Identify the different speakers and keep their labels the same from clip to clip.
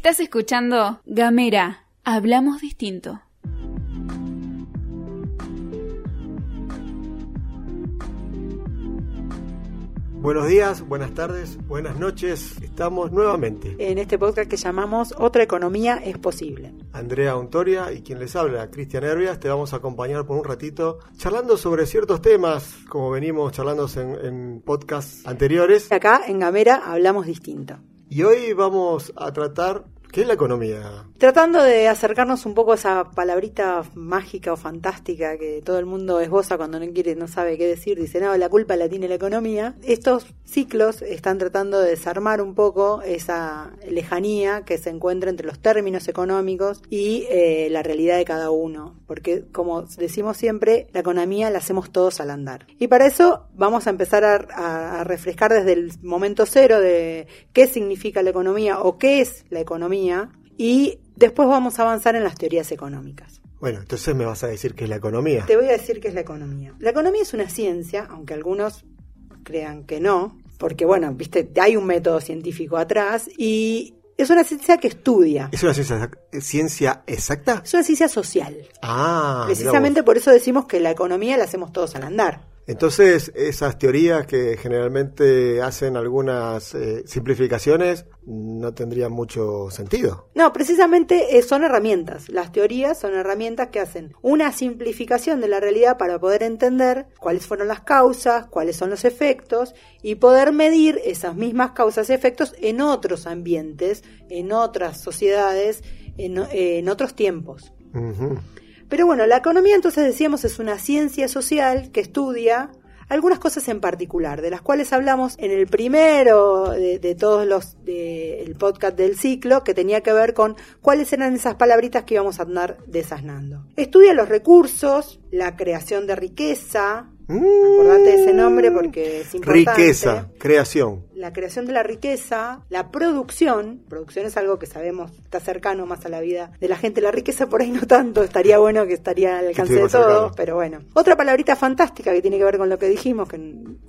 Speaker 1: Estás escuchando Gamera, hablamos distinto.
Speaker 2: Buenos días, buenas tardes, buenas noches. Estamos nuevamente.
Speaker 3: En este podcast que llamamos Otra economía es posible.
Speaker 2: Andrea Untoria y quien les habla, Cristian Herbias, te vamos a acompañar por un ratito charlando sobre ciertos temas, como venimos charlando en, en podcasts anteriores.
Speaker 3: Acá en Gamera hablamos distinto.
Speaker 2: Y hoy vamos a tratar ¿Qué es la economía?
Speaker 3: Tratando de acercarnos un poco a esa palabrita mágica o fantástica que todo el mundo esboza cuando no quiere, no sabe qué decir, dice, no, la culpa la tiene la economía. Estos ciclos están tratando de desarmar un poco esa lejanía que se encuentra entre los términos económicos y eh, la realidad de cada uno. Porque, como decimos siempre, la economía la hacemos todos al andar. Y para eso vamos a empezar a, a refrescar desde el momento cero de qué significa la economía o qué es la economía y después vamos a avanzar en las teorías económicas.
Speaker 2: Bueno, entonces me vas a decir qué es la economía.
Speaker 3: Te voy a decir qué es la economía. La economía es una ciencia, aunque algunos crean que no, porque bueno, viste, hay un método científico atrás y es una ciencia que estudia.
Speaker 2: ¿Es una ciencia, ciencia exacta?
Speaker 3: Es una ciencia social.
Speaker 2: Ah.
Speaker 3: Precisamente por eso decimos que la economía la hacemos todos al andar.
Speaker 2: Entonces, esas teorías que generalmente hacen algunas eh, simplificaciones no tendrían mucho sentido.
Speaker 3: No, precisamente eh, son herramientas. Las teorías son herramientas que hacen una simplificación de la realidad para poder entender cuáles fueron las causas, cuáles son los efectos y poder medir esas mismas causas y efectos en otros ambientes, en otras sociedades, en, otros tiempos. Pero bueno, la economía entonces decíamos es una ciencia social que estudia algunas cosas en particular, de las cuales hablamos en el primero de, todos los del podcast del ciclo, que tenía que ver con cuáles eran esas palabritas que íbamos a andar desasnando. Estudia los recursos, la creación de riqueza, Acordate de ese nombre porque es importante.
Speaker 2: Riqueza, creación.
Speaker 3: La creación de la riqueza, la producción. Producción es algo que sabemos está cercano más a la vida de la gente. La riqueza por ahí no tanto, estaría bueno que estaría al alcance de todos, pero bueno. Otra palabrita fantástica que tiene que ver con lo que dijimos, que,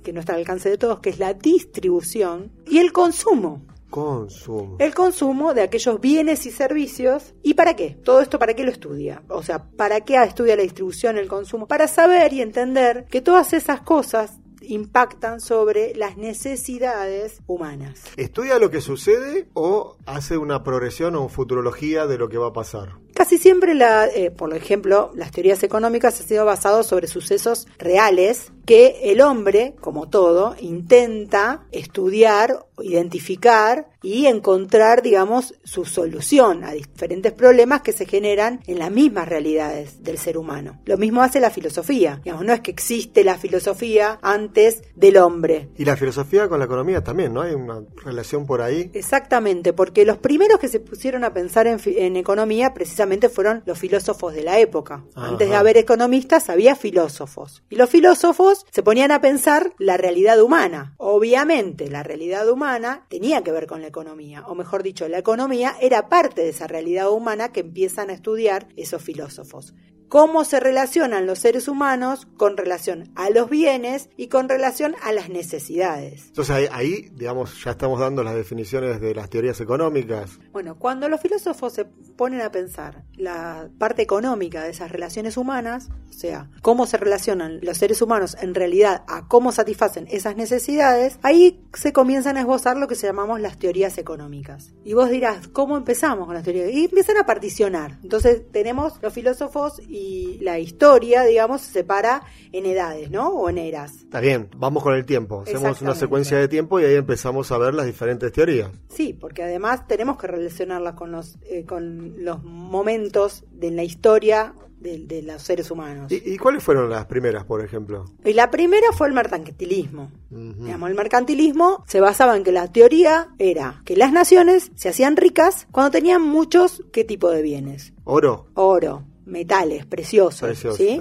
Speaker 3: que no está al alcance de todos, que es la distribución y el consumo.
Speaker 2: Consumo.
Speaker 3: El consumo de aquellos bienes y servicios. ¿Y para qué? Todo esto para qué lo estudia. O sea, ¿para qué estudia la distribución, el consumo? Para saber y entender que todas esas cosas impactan sobre las necesidades humanas.
Speaker 2: ¿Estudia lo que sucede o hace una progresión o futurología de lo que va a pasar?
Speaker 3: Casi siempre, la, eh, por ejemplo, las teorías económicas han sido basadas sobre sucesos reales que el hombre, como todo, intenta estudiar, identificar y encontrar, digamos, su solución a diferentes problemas que se generan en las mismas realidades del ser humano. Lo mismo hace la filosofía. Digamos, no es que existe la filosofía antes del hombre.
Speaker 2: Y la filosofía con la economía también, ¿no? Hay una relación por ahí.
Speaker 3: Exactamente, porque los primeros que se pusieron a pensar en, en economía precisamente fueron los filósofos de la época. Antes de haber economistas había filósofos. Y los filósofos se ponían a pensar la realidad humana. Obviamente, la realidad humana tenía que ver con la economía, o mejor dicho, la economía era parte de esa realidad humana que empiezan a estudiar esos filósofos cómo se relacionan los seres humanos con relación a los bienes y con relación a las necesidades.
Speaker 2: Entonces ahí, digamos, ya estamos dando las definiciones de las teorías económicas.
Speaker 3: Bueno, cuando los filósofos se ponen a pensar la parte económica de esas relaciones humanas, o sea, cómo se relacionan los seres humanos en realidad a cómo satisfacen esas necesidades, ahí se comienzan a esbozar lo que se llamamos las teorías económicas. Y vos dirás, ¿cómo empezamos con las teorías? Y empiezan a particionar. Entonces tenemos los filósofos y y la historia, digamos, se separa en edades, ¿no? O en eras.
Speaker 2: Está bien, vamos con el tiempo. Hacemos una secuencia de tiempo y ahí empezamos a ver las diferentes teorías.
Speaker 3: Sí, porque además tenemos que relacionarlas con los, eh, con los momentos de la historia de, los seres humanos.
Speaker 2: ¿Y, cuáles fueron las primeras, por ejemplo?
Speaker 3: Y la primera fue el mercantilismo. el mercantilismo se basaba en que la teoría era que las naciones se hacían ricas cuando tenían muchos, ¿qué tipo de bienes?
Speaker 2: Oro.
Speaker 3: Oro metales preciosos, ¿sí?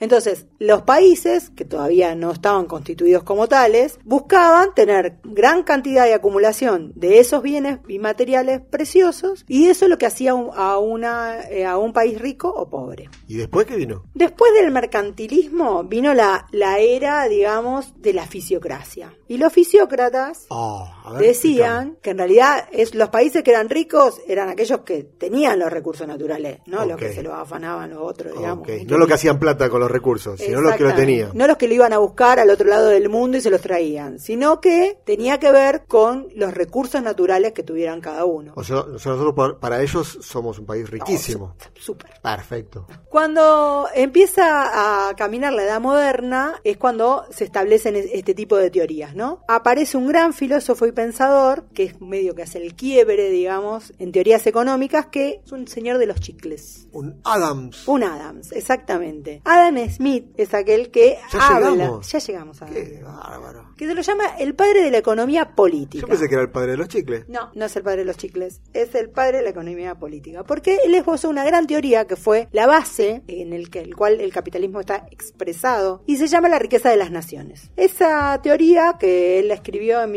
Speaker 3: Entonces, los países, que todavía no estaban constituidos como tales, buscaban tener gran cantidad de acumulación de esos bienes y materiales preciosos, y eso es lo que hacía un- a, una, eh, a un país rico o pobre.
Speaker 2: ¿Y después qué vino?
Speaker 3: Después del mercantilismo vino la, la era, digamos, de la fisiocracia. Y los fisiócratas
Speaker 2: Oh, a ver,
Speaker 3: decían que en realidad es, los países que eran ricos eran aquellos que tenían los recursos naturales, no los que se los afanaban los otros, digamos.
Speaker 2: Ok, No lo que hacían plata con los recursos, sino los que lo tenían.
Speaker 3: No los que lo iban a buscar al otro lado del mundo y se los traían, sino que tenía que ver con los recursos naturales que tuvieran cada uno.
Speaker 2: O sea, nosotros par- para ellos somos un país riquísimo.
Speaker 3: No, súper.
Speaker 2: Perfecto.
Speaker 3: Cuando empieza a caminar la edad moderna es cuando se establecen es- este tipo de teorías, ¿no? Aparece un gran filósofo y pensador que es medio que hace el quiebre, digamos, en teorías económicas, que es un señor de los chicles.
Speaker 2: Un Adams.
Speaker 3: Un Adams, exactamente. Adam Smith es aquel que
Speaker 2: Ya
Speaker 3: habla.
Speaker 2: llegamos.
Speaker 3: Ya llegamos a
Speaker 2: Qué bárbaro.
Speaker 3: Que se lo llama el padre de la economía política.
Speaker 2: Yo pensé que era el padre de los chicles.
Speaker 3: No, no es el padre de los chicles, es el padre de la economía política. Porque él esbozó una gran teoría que fue la base en el, que, el cual el capitalismo está expresado y se llama la riqueza de las naciones. Esa teoría que él la escribió en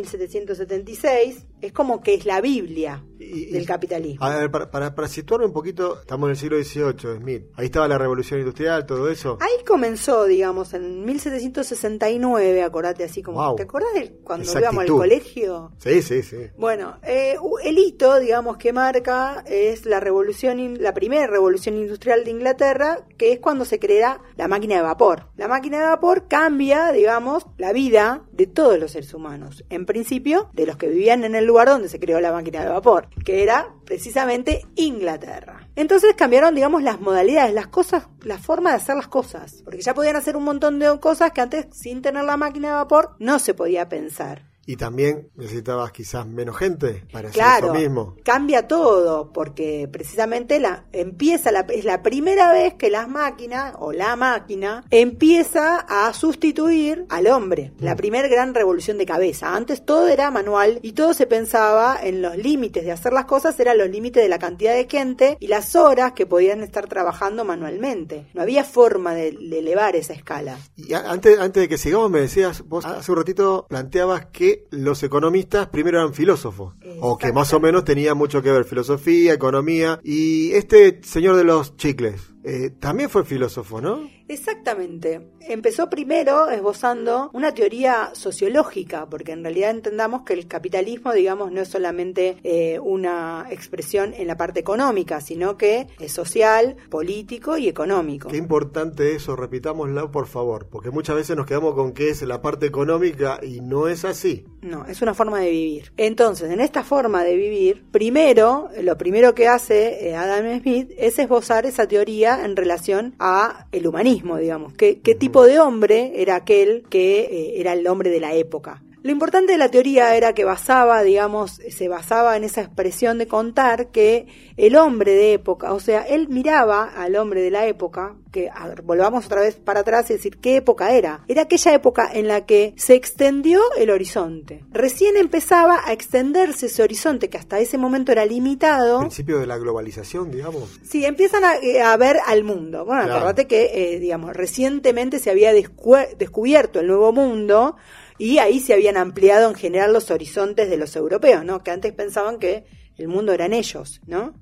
Speaker 3: 1776 es como que es la Biblia
Speaker 2: Y-
Speaker 3: del capitalismo.
Speaker 2: A ver, para, para, para situarme un poquito, estamos en el siglo XVIII, Smith. Ahí estaba la revolución industrial, todo eso.
Speaker 3: Ahí comenzó, digamos, en 1769, acordate así como...
Speaker 2: Wow.
Speaker 3: ¿Te acordás de cuando íbamos al colegio?
Speaker 2: Sí, sí, sí.
Speaker 3: Bueno, eh, el hito, digamos, que marca es la revolución, la primera revolución industrial de Inglaterra, que es cuando se crea la máquina de vapor. La máquina de vapor cambia, digamos, la vida de todos los seres humanos. En principio, de los que vivían en el lugar donde se creó la máquina de vapor, que era precisamente Inglaterra. Entonces cambiaron, digamos, las modalidades, las cosas, la forma de hacer las cosas. Porque ya podían hacer un montón de cosas que antes, sin tener la máquina de vapor, no se podía pensar.
Speaker 2: Y también necesitabas quizás menos gente para hacer eso mismo.
Speaker 3: cambia todo, porque precisamente la, empieza la, es la primera vez que las máquinas, o la máquina, empieza a sustituir al hombre. La primera gran revolución de cabeza. Antes todo era manual y todo se pensaba en los límites de hacer las cosas, eran los límites de la cantidad de gente y las horas que podían estar trabajando manualmente. No había forma de, de elevar esa escala.
Speaker 2: Y a- antes, antes de que sigamos, me decías, vos hace un ratito planteabas que los economistas primero eran filósofos, o que más o menos tenían mucho que ver filosofía, economía, y este señor de los chicles eh, también fue filósofo, ¿no?
Speaker 3: Exactamente. Empezó primero esbozando una teoría sociológica, porque en realidad entendamos que el capitalismo, digamos, no es solamente eh, una expresión en la parte económica, sino que es social, político y económico.
Speaker 2: Qué importante eso, repitámoslo por favor, porque muchas veces nos quedamos con que es la parte económica y no es así.
Speaker 3: No, es una forma de vivir. Entonces, en esta forma de vivir, primero, lo primero que hace eh, Adam Smith es esbozar esa teoría en relación a el humanismo, digamos. ¿Qué, qué tipo de hombre era aquel que eh, era el hombre de la época? Lo importante de la teoría era que basaba, digamos, se basaba en esa expresión de contar que el hombre de época, o sea, él miraba al hombre de la época, que a ver, volvamos otra vez para atrás y decir qué época era. Era aquella época en la que se extendió el horizonte. Recién empezaba a extenderse ese horizonte que hasta ese momento era limitado.
Speaker 2: Principio de la globalización, digamos.
Speaker 3: Sí, empiezan a, eh, a ver al mundo. Bueno,
Speaker 2: Claro.
Speaker 3: acordate que, eh, digamos, recientemente se había descubierto el nuevo mundo y ahí se habían ampliado en general los horizontes de los europeos, ¿no? Que antes pensaban que el mundo eran ellos, ¿no?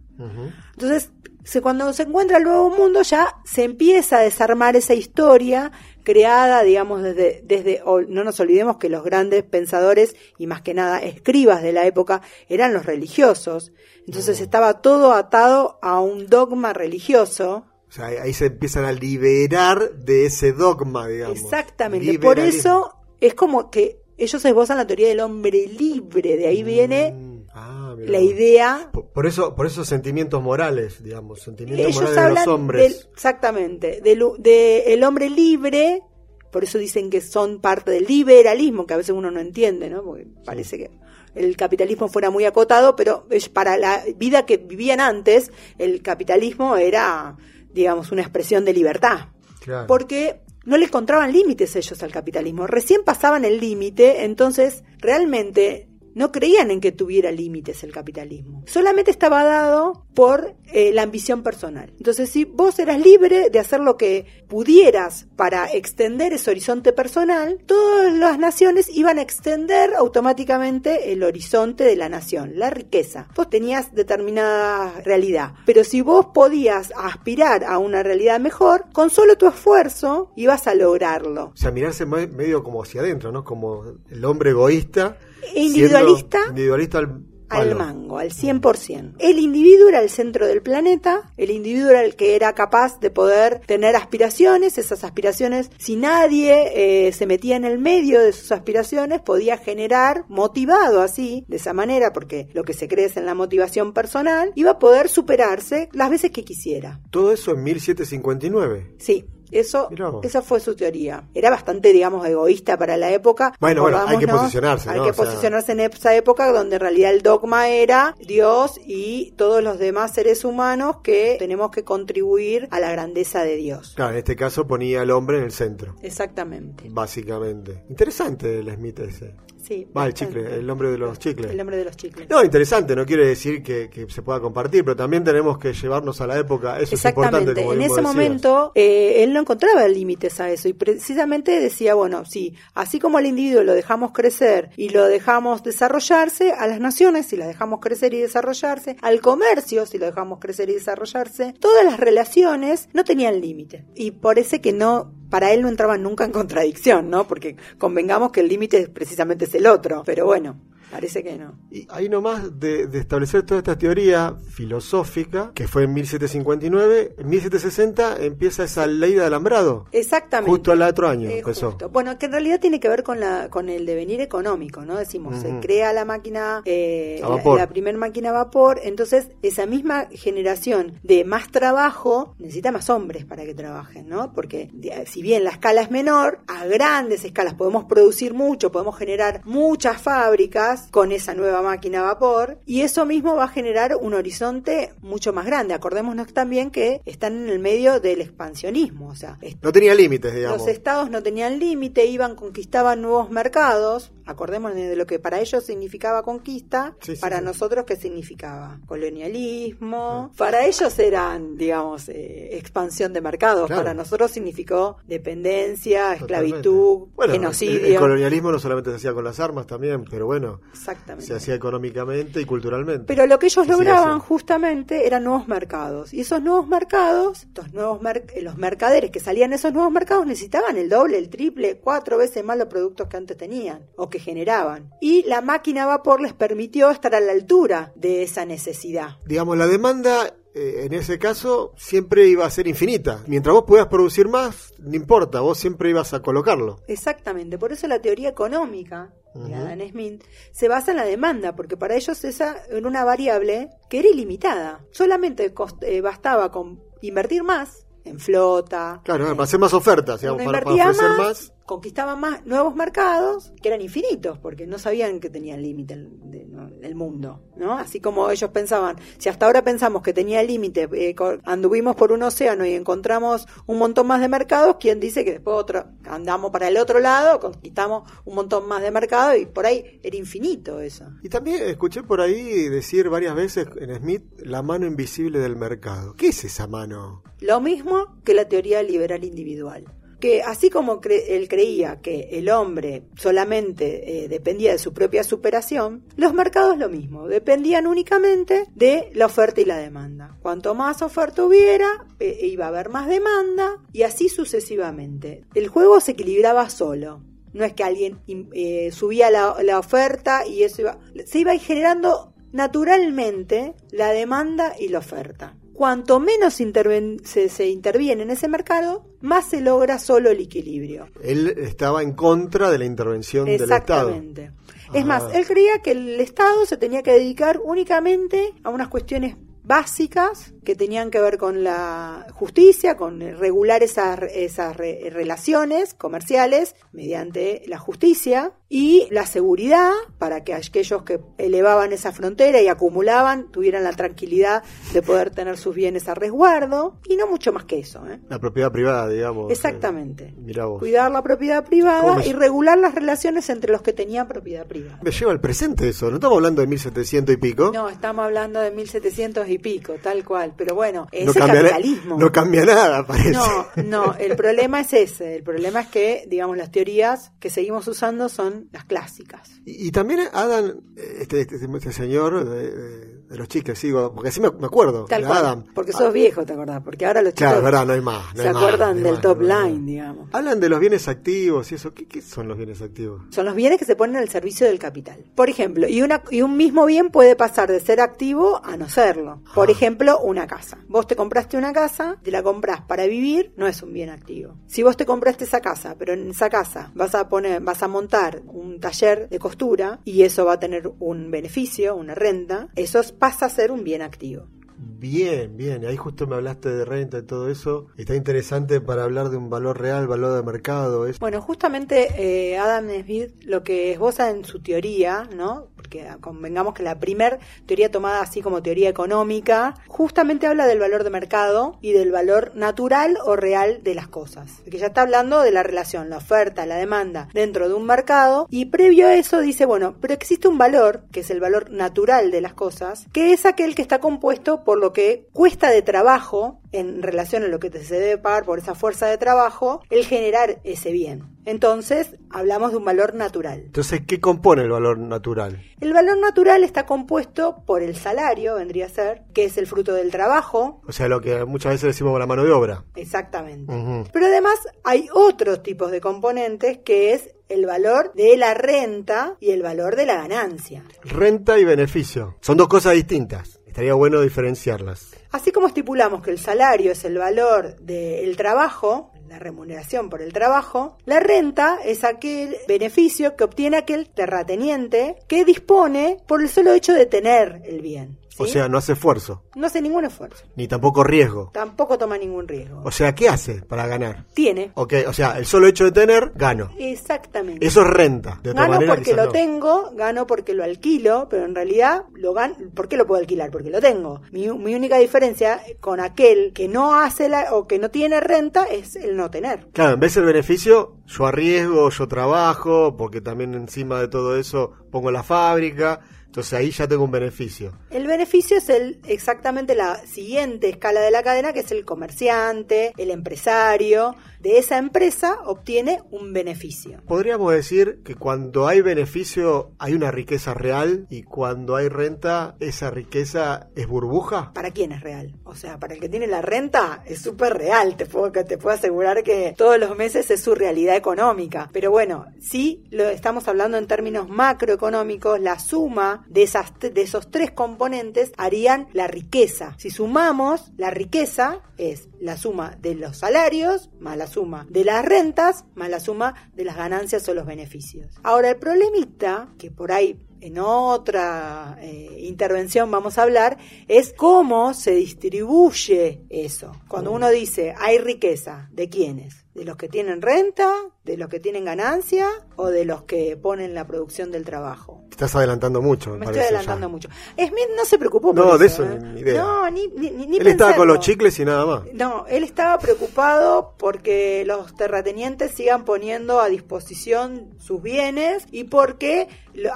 Speaker 3: Entonces, se- cuando se encuentra el nuevo mundo ya se empieza a desarmar esa historia creada, digamos, desde, desde o- no nos olvidemos que los grandes pensadores y más que nada escribas de la época eran los religiosos. Entonces estaba todo atado a un dogma religioso.
Speaker 2: O sea, ahí- se empiezan a liberar de ese dogma, digamos.
Speaker 3: Exactamente. Por eso es como que ellos esbozan la teoría del hombre libre. De ahí viene
Speaker 2: Mm, ah, mirá
Speaker 3: la idea
Speaker 2: Por, por eso, por esos sentimientos morales, digamos, sentimientos
Speaker 3: ellos
Speaker 2: morales de los
Speaker 3: del-
Speaker 2: hombres.
Speaker 3: exactamente del de el hombre libre por eso dicen que son parte del liberalismo que a veces uno no entiende no porque parece que el capitalismo fuera muy acotado pero es para la vida que vivían antes el capitalismo era digamos una expresión de libertad
Speaker 2: Claro.
Speaker 3: porque no le encontraban límites ellos al capitalismo. Recién pasaban el límite, entonces realmente no creían en que tuviera límites el capitalismo. Solamente estaba dado por eh, la ambición personal. Entonces, si vos eras libre de hacer lo que pudieras para extender ese horizonte personal, todas las naciones iban a extender automáticamente el horizonte de la nación, la riqueza. Vos tenías determinada realidad, pero si vos podías aspirar a una realidad mejor, con solo tu esfuerzo ibas a lograrlo.
Speaker 2: O sea, mirarse medio como hacia adentro, ¿no? Como el hombre egoísta.
Speaker 3: Individualista.
Speaker 2: Individualista al
Speaker 3: al mango, al 100%. El individuo era el centro del planeta, el individuo era el que era capaz de poder tener aspiraciones, esas aspiraciones, si nadie eh, se metía en el medio de sus aspiraciones, podía generar, motivado así, de esa manera, porque lo que se cree es en la motivación personal, iba a poder superarse las veces que quisiera.
Speaker 2: Todo eso en 1759.
Speaker 3: Sí. Eso, esa fue su teoría. Era bastante, digamos, egoísta para la época.
Speaker 2: Bueno, bueno, hay que posicionarse.
Speaker 3: Hay que posicionarse en esa época donde en realidad el dogma era Dios y todos los demás seres humanos que tenemos que contribuir a la grandeza de Dios.
Speaker 2: Claro, en este caso ponía al hombre en el centro.
Speaker 3: Exactamente.
Speaker 2: Básicamente. Interesante el Smith ese.
Speaker 3: Sí.
Speaker 2: Va, el chicle, el nombre de los chicles.
Speaker 3: El nombre de los chicles.
Speaker 2: No, interesante, no quiere decir que, se pueda compartir, pero también tenemos que llevarnos a la época. Eso es importante.
Speaker 3: en ese momento eh, él no encontraba límites a eso y precisamente decía, bueno, sí, así como al individuo lo dejamos crecer y lo dejamos desarrollarse, a las naciones, si las dejamos crecer y desarrollarse, al comercio, si lo dejamos crecer y desarrollarse, todas las relaciones no tenían límite. Y por eso que no para él no entraban nunca en contradicción, ¿no? Porque convengamos que el límite precisamente es el otro, pero bueno, Parece que no.
Speaker 2: Y ahí nomás de, establecer toda esta teoría filosófica, que fue en 1759, en 1760 empieza esa ley de alambrado.
Speaker 3: Exactamente.
Speaker 2: Justo al otro año eh, empezó.
Speaker 3: Bueno, que en realidad tiene que ver con la con el devenir económico, ¿no? Decimos, se crea la máquina, eh, la, la primera máquina a vapor, entonces esa misma generación de más trabajo necesita más hombres para que trabajen, ¿no? Porque si bien la escala es menor, a grandes escalas podemos producir mucho, podemos generar muchas fábricas, con esa nueva máquina a vapor y eso mismo va a generar un horizonte mucho más grande. Acordémonos también que están en el medio del expansionismo, o sea,
Speaker 2: no tenía límites, digamos.
Speaker 3: Los estados no tenían límite, iban, conquistaban nuevos mercados. Acordémonos de lo que para ellos significaba conquista, para nosotros qué significaba colonialismo. Para ellos eran, digamos, eh, expansión de mercados. Para nosotros significó dependencia, esclavitud, genocidio.
Speaker 2: el colonialismo no solamente se hacía con las armas también, pero bueno,
Speaker 3: Exactamente.
Speaker 2: Se hacía económicamente y culturalmente.
Speaker 3: Pero lo que ellos lograban justamente eran nuevos mercados. Y esos nuevos mercados, estos nuevos eh, los mercaderes que salían de esos nuevos mercados necesitaban el doble, el triple, cuatro veces más los productos que antes tenían o que generaban. Y la máquina a vapor les permitió estar a la altura de esa necesidad.
Speaker 2: Digamos, la demanda eh, en ese caso siempre iba a ser infinita. Mientras vos puedas producir más, no importa, vos siempre ibas a colocarlo.
Speaker 3: Exactamente, por eso la teoría económica de Adam Smith se basa en la demanda, porque para ellos esa era una variable que era ilimitada. Solamente eh, bastaba con invertir más en flota.
Speaker 2: Claro, para hacer más ofertas, digamos, para, ofrecer más
Speaker 3: conquistaban más nuevos mercados que eran infinitos, porque no sabían que tenía límite el, mundo, ¿no? Así como ellos pensaban, si hasta ahora pensamos que tenía límite, eh, anduvimos por un océano y encontramos un montón más de mercados, ¿quién dice que después otro, andamos para el otro lado, conquistamos un montón más de mercados y por ahí era infinito eso?
Speaker 2: Y también escuché por ahí decir varias veces en Smith la mano invisible del mercado. ¿Qué es esa mano?
Speaker 3: Lo mismo que la teoría liberal individual que así como él creía que el hombre solamente eh, dependía de su propia superación, los mercados lo mismo, dependían únicamente de la oferta y la demanda. Cuanto más oferta hubiera, eh, iba a haber más demanda y así sucesivamente. El juego se equilibraba solo. No es que alguien eh, subía la, la oferta y eso iba... Se iba generando naturalmente la demanda y la oferta cuanto menos se, interviene en ese mercado, más se logra solo el equilibrio.
Speaker 2: Él estaba en contra de la intervención del Estado.
Speaker 3: Exactamente. Es más, él creía que el Estado se tenía que dedicar únicamente a unas cuestiones básicas que tenían que ver con la justicia, con regular esas, esas relaciones comerciales mediante la justicia, y la seguridad para que aquellos que elevaban esa frontera y acumulaban tuvieran la tranquilidad de poder tener sus bienes a resguardo y no mucho más que eso. ¿eh?
Speaker 2: La propiedad privada, digamos.
Speaker 3: Exactamente.
Speaker 2: Eh, mirá vos.
Speaker 3: Cuidar la propiedad privada y regular las relaciones entre los que tenían propiedad privada.
Speaker 2: Me lleva al presente eso, no estamos hablando de 1700 y pico.
Speaker 3: No, estamos hablando de 1700 y pico, tal cual. Pero bueno, ese capitalismo.
Speaker 2: No cambia nada, parece.
Speaker 3: No, no, el problema es ese. El problema es que, digamos, las teorías que seguimos usando son las clásicas.
Speaker 2: Y, también Adam, este, este, este señor de, los chicos, sigo, porque así me, acuerdo.
Speaker 3: Tal Adam. Porque sos viejo, ¿te acordás? Porque ahora los chicos.
Speaker 2: Claro, verdad, no hay más.
Speaker 3: se acuerdan del top line, digamos.
Speaker 2: Hablan de los bienes activos y eso. ¿Qué, son los bienes activos?
Speaker 3: Son los bienes que se ponen al servicio del capital. Por ejemplo, y, una, y un mismo bien puede pasar de ser activo a no serlo. Por ah. ejemplo, una casa. Vos te compraste una casa, te la compras para vivir, no es un bien activo. Si vos te compraste esa casa, pero en esa casa vas a poner, vas a montar un taller de costura y eso va a tener un beneficio, una renta, eso pasa a ser un bien activo.
Speaker 2: Bien, bien. Ahí justo me hablaste de renta y todo eso. Está interesante para hablar de un valor real, valor de mercado.
Speaker 3: Bueno, justamente eh, Adam Smith lo que esboza en su teoría, ¿no? Porque convengamos que la primer teoría tomada así como teoría económica, justamente habla del valor de mercado y del valor natural o real de las cosas. Que ya está hablando de la relación, la oferta, la demanda dentro de un mercado. Y previo a eso dice, bueno, pero existe un valor, que es el valor natural de las cosas, que es aquel que está compuesto por lo que cuesta de trabajo en relación a lo que se debe pagar por esa fuerza de trabajo, el generar ese bien. Entonces, hablamos de un valor natural.
Speaker 2: Entonces, ¿qué compone el valor natural?
Speaker 3: El valor natural está compuesto por el salario, vendría a ser, que es el fruto del trabajo.
Speaker 2: O sea, lo que muchas veces decimos la mano de obra.
Speaker 3: Exactamente. Pero además hay otros tipos de componentes que es el valor de la renta y el valor de la ganancia.
Speaker 2: Renta y beneficio. Son dos cosas distintas. Estaría bueno diferenciarlas.
Speaker 3: Así como estipulamos que el salario es el valor del trabajo, la remuneración por el trabajo, la renta es aquel beneficio que obtiene aquel terrateniente que dispone por el solo hecho de tener el bien.
Speaker 2: O sea, no hace esfuerzo.
Speaker 3: No hace ningún esfuerzo.
Speaker 2: Ni tampoco riesgo.
Speaker 3: Tampoco toma ningún riesgo.
Speaker 2: O sea, ¿qué hace para ganar?
Speaker 3: Tiene.
Speaker 2: Ok, o sea, el solo hecho de tener, gano.
Speaker 3: Exactamente.
Speaker 2: Eso es renta.
Speaker 3: gano porque lo tengo, gano porque lo alquilo, pero en realidad lo gano. ¿Por qué lo puedo alquilar? Porque lo tengo. Mi, mi única diferencia con aquel que no hace la, o que no tiene renta es el no tener.
Speaker 2: Claro, en vez del beneficio, yo arriesgo, yo trabajo, porque también encima de todo eso pongo la fábrica entonces ahí ya tengo un beneficio.
Speaker 3: El beneficio es el exactamente la siguiente escala de la cadena, que es el comerciante, el empresario. De esa empresa obtiene un beneficio.
Speaker 2: Podríamos decir que cuando hay beneficio hay una riqueza real y cuando hay renta esa riqueza es burbuja.
Speaker 3: ¿Para quién es real? O sea, para el que tiene la renta es súper real. Te puedo, te puedo asegurar que todos los meses es su realidad económica. Pero bueno, sí lo estamos hablando en términos macroeconómicos, la suma de, esas, de esos tres componentes harían la riqueza. Si sumamos, la riqueza es la suma de los salarios más la suma de las rentas más la suma de las ganancias o los beneficios. Ahora, el problemita, que por ahí en otra eh, intervención vamos a hablar, es cómo se distribuye eso. Cuando uno dice hay riqueza, ¿de quiénes? ¿De los que tienen renta? ¿De los que tienen ganancia? ¿O de los que ponen la producción del trabajo?
Speaker 2: estás adelantando mucho.
Speaker 3: Me, estoy adelantando mucho. Smith no se preocupó
Speaker 2: por no, de eso ¿eh? ni idea.
Speaker 3: No, ni, ni,
Speaker 2: Él estaba con los chicles y nada más.
Speaker 3: No, él estaba preocupado porque los terratenientes sigan poniendo a disposición sus bienes y porque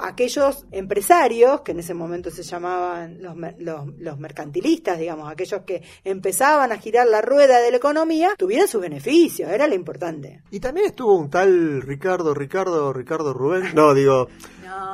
Speaker 3: aquellos empresarios, que en ese momento se llamaban los, los, los, mercantilistas, digamos, aquellos que empezaban a girar la rueda de la economía, tuvieran sus beneficios, era lo importante.
Speaker 2: Y también estuvo un tal Ricardo, Ricardo, Ricardo Rubén, no, digo,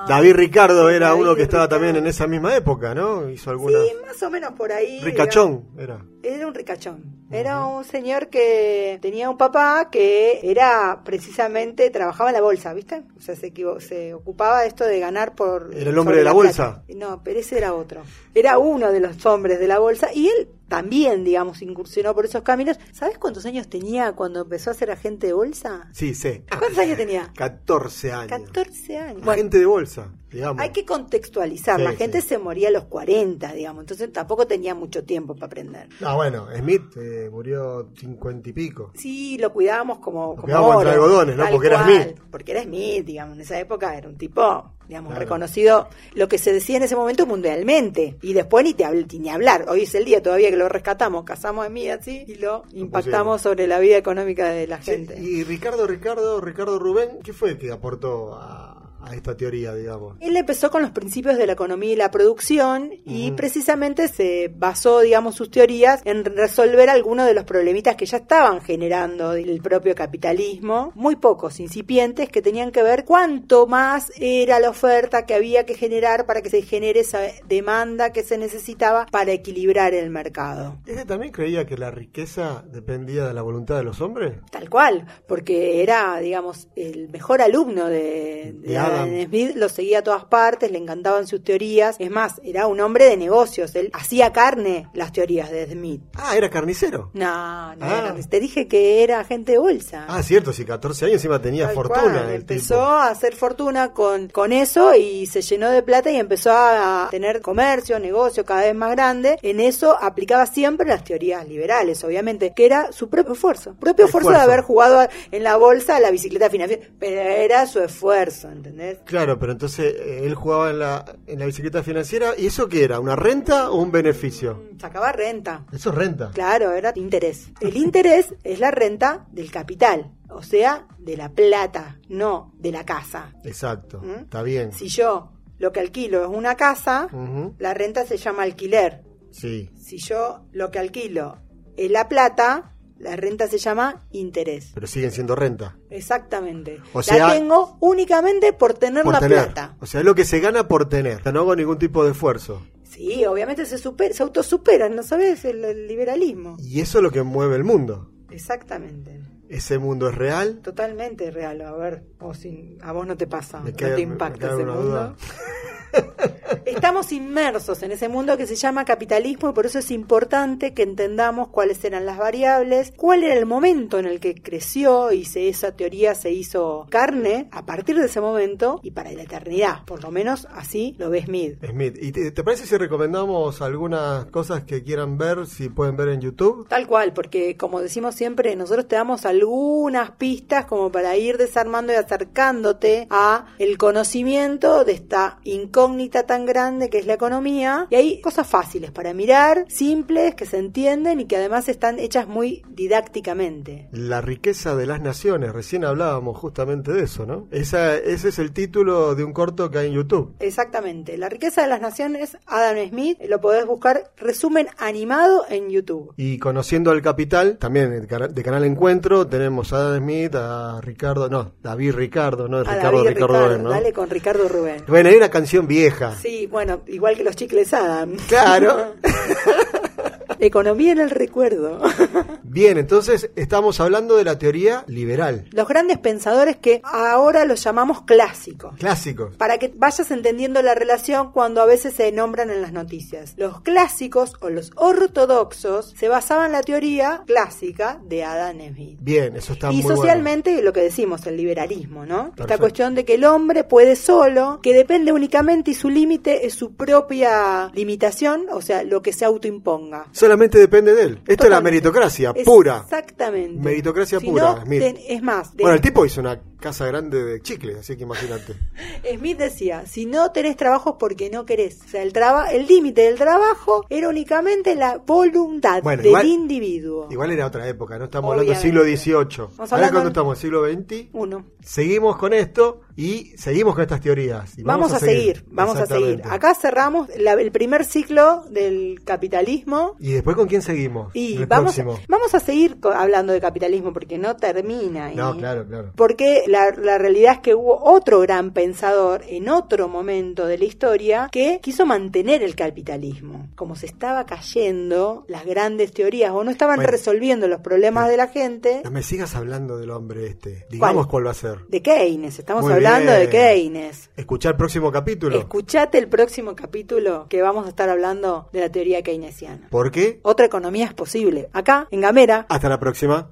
Speaker 2: David Ricardo era uno que estaba también en esa misma época, ¿no? Hizo alguna...
Speaker 3: Sí, más o menos por ahí.
Speaker 2: Ricachón era.
Speaker 3: Era un ricachón. Era un señor que tenía un papá que era precisamente, trabajaba en la bolsa, ¿viste? O sea, se, se ocupaba de esto de ganar por...
Speaker 2: ¿Era el hombre de la, bolsa?
Speaker 3: No, pero ese era otro. Era uno de los hombres de la bolsa y él también, digamos, incursionó por esos caminos. ¿Sabes cuántos años tenía cuando empezó a ser agente de bolsa?
Speaker 2: Sí, sé.
Speaker 3: ¿Cuántos años tenía?
Speaker 2: 14 años.
Speaker 3: 14 años. Bueno,
Speaker 2: de bolsa, digamos.
Speaker 3: hay que contextualizar.
Speaker 2: Sí,
Speaker 3: la gente
Speaker 2: sí.
Speaker 3: se moría a los 40, digamos. Entonces tampoco tenía mucho tiempo para aprender.
Speaker 2: Ah, bueno, Smith eh, murió 50 y pico.
Speaker 3: Sí, lo cuidábamos como, como
Speaker 2: cuidábamos entre algodones, ¿no? Porque era
Speaker 3: cual,
Speaker 2: Smith.
Speaker 3: Porque era Smith, digamos. En esa época era un tipo, digamos,
Speaker 2: Claro.
Speaker 3: reconocido, lo que se decía en ese momento mundialmente. Y después ni, te habl- ni hablar. Hoy es el día todavía que lo rescatamos, casamos a Smith así y lo impactamos sobre la vida económica de la
Speaker 2: Sí,
Speaker 3: gente.
Speaker 2: y Ricardo, Ricardo, Ricardo Rubén, ¿qué fue que aportó a, a esta teoría, digamos?
Speaker 3: Él empezó con los principios de la economía y la producción y precisamente se basó, digamos, sus teorías en resolver algunos de los problemitas que ya estaban generando el propio capitalismo, muy pocos, incipientes, que tenían que ver cuánto más era la oferta que había que generar para que se genere esa demanda que se necesitaba para equilibrar el mercado.
Speaker 2: ¿Ese también creía que la riqueza dependía de la voluntad de los hombres?
Speaker 3: Tal cual, porque era, digamos, el mejor alumno de, de
Speaker 2: De Adam.
Speaker 3: Smith, lo seguía a todas partes, le encantaban sus teorías. Es más, era un hombre de negocios, él hacía carne las teorías de Smith.
Speaker 2: Ah, era carnicero.
Speaker 3: No, no,
Speaker 2: Ah.
Speaker 3: era- te dije que era agente de bolsa.
Speaker 2: Ah, cierto, si 14 años encima tenía
Speaker 3: Tal
Speaker 2: fortuna.
Speaker 3: cual,
Speaker 2: el
Speaker 3: Empezó
Speaker 2: tipo.
Speaker 3: a hacer fortuna con, con eso y se llenó de plata y empezó a tener comercio, negocio cada vez más grande. En eso aplicaba siempre las teorías liberales, obviamente, que era su propio esfuerzo. Propio esfuerzo de
Speaker 2: Esfuerzo.
Speaker 3: haber jugado en la bolsa a la bicicleta financiera, pero era su esfuerzo, ¿entendés?
Speaker 2: Claro, pero entonces eh, él jugaba en la, en la bicicleta financiera. ¿Y eso qué era? ¿Una renta o un beneficio?
Speaker 3: Sacaba renta.
Speaker 2: Eso es renta.
Speaker 3: Claro, era interés. El interés es la renta del capital, o sea, de la plata, no de la casa.
Speaker 2: Exacto,
Speaker 3: ¿Mm?
Speaker 2: está bien.
Speaker 3: Si yo lo que alquilo es una casa, la renta se llama alquiler.
Speaker 2: Sí,
Speaker 3: Si yo lo que alquilo es la plata, la renta se llama interés.
Speaker 2: pero siguen siendo renta.
Speaker 3: Exactamente.
Speaker 2: O sea-
Speaker 3: la tengo únicamente por tener
Speaker 2: Por
Speaker 3: la
Speaker 2: tener.
Speaker 3: plata.
Speaker 2: O sea, es lo que se gana por tener. No hago ningún tipo de esfuerzo.
Speaker 3: Sí, obviamente se, super, se autosuperan, ¿no sabes? El, el liberalismo.
Speaker 2: Y eso es lo que mueve el mundo.
Speaker 3: Exactamente.
Speaker 2: Ese mundo es real.
Speaker 3: Totalmente real. A ver, o a vos no te pasa,
Speaker 2: Me
Speaker 3: no te impacta ese mundo. Estamos inmersos en ese mundo que se llama capitalismo y por eso es importante que entendamos cuáles eran las variables, cuál era el momento en el que creció y se, esa teoría se hizo carne a partir de ese momento y para la eternidad. Por lo menos así lo ve Smith.
Speaker 2: Smith, ¿y te, te parece si recomendamos algunas cosas que quieran ver, si pueden ver en YouTube?
Speaker 3: Tal cual, porque como decimos siempre, nosotros te damos algunas pistas como para ir desarmando y acercándote a el conocimiento de esta incógnita tan grande que es la economía. Y hay cosas fáciles para mirar, simples, que se entienden y que además están hechas muy didácticamente.
Speaker 2: La riqueza de las naciones, recién hablábamos justamente de eso, ¿no? Esa, ese es el título de un corto que hay en YouTube.
Speaker 3: Exactamente. La riqueza de las naciones, Adam Smith, lo podés buscar resumen animado en YouTube.
Speaker 2: Y conociendo al capital, también de cana- de Canal Encuentro, tenemos a Adam Smith, a Ricardo, no, David Ricardo, no,
Speaker 3: A
Speaker 2: Ricardo
Speaker 3: David
Speaker 2: Ricardo,
Speaker 3: Ricardo,
Speaker 2: Rubén, ¿no?
Speaker 3: dale con Ricardo Rubén.
Speaker 2: Bueno, hay una canción vieja.
Speaker 3: Sí, bueno, igual que los chicles Adam.
Speaker 2: Claro.
Speaker 3: Economía en el recuerdo.
Speaker 2: Bien, entonces estamos hablando de la teoría liberal.
Speaker 3: Los grandes pensadores que ahora los llamamos clásicos.
Speaker 2: Clásicos.
Speaker 3: Para que vayas entendiendo la relación cuando a veces se nombran en las noticias. Los clásicos o los ortodoxos se basaban en la teoría clásica de Adam Smith.
Speaker 2: Bien, eso está
Speaker 3: y
Speaker 2: muy bueno.
Speaker 3: socialmente lo que decimos, el liberalismo, ¿no? Esta cuestión de que el hombre puede solo, que depende únicamente y su límite es su propia limitación, o sea, lo que se autoimponga.
Speaker 2: Solamente depende de él. Esto es la meritocracia pura.
Speaker 3: Exactamente.
Speaker 2: Meritocracia
Speaker 3: Si
Speaker 2: pura,
Speaker 3: no,
Speaker 2: Smith.
Speaker 3: ten- es más, de-
Speaker 2: Bueno, el tipo hizo una casa grande de chicles, así que imagínate.
Speaker 3: Smith decía, si no tenés trabajo es porque no querés. O sea, el traba- el límite del trabajo era únicamente la voluntad
Speaker 2: Bueno,
Speaker 3: del
Speaker 2: igual-
Speaker 3: individuo.
Speaker 2: Igual era otra época, no estamos hablando del siglo XVIII. Ahora cuando estamos siglo XX,
Speaker 3: Uno.
Speaker 2: seguimos con esto y seguimos con estas teorías. Y
Speaker 3: Vamos, a seguir, vamos a seguir. Acá cerramos la- el primer ciclo del capitalismo
Speaker 2: ¿Y después con quién seguimos?
Speaker 3: y vamos,
Speaker 2: próximo.
Speaker 3: vamos a seguir hablando de capitalismo porque no termina.
Speaker 2: No, claro, claro.
Speaker 3: Porque la, la realidad es que hubo otro gran pensador en otro momento de la historia que quiso mantener el capitalismo. Como se estaba cayendo las grandes teorías o no estaban
Speaker 2: Bueno.
Speaker 3: resolviendo los problemas de la gente,
Speaker 2: No me sigas hablando del hombre este. Digamos cuál,
Speaker 3: ¿Cuál?
Speaker 2: va a ser.
Speaker 3: de Keynes, estamos
Speaker 2: Muy
Speaker 3: hablando de. Keynes.
Speaker 2: Escuchar el próximo capítulo.
Speaker 3: Escuchate el próximo capítulo que vamos a estar hablando de la teoría keynesiana.
Speaker 2: ¿Por qué?
Speaker 3: Otra economía es posible. Acá, en Gamera,
Speaker 2: Hasta la próxima.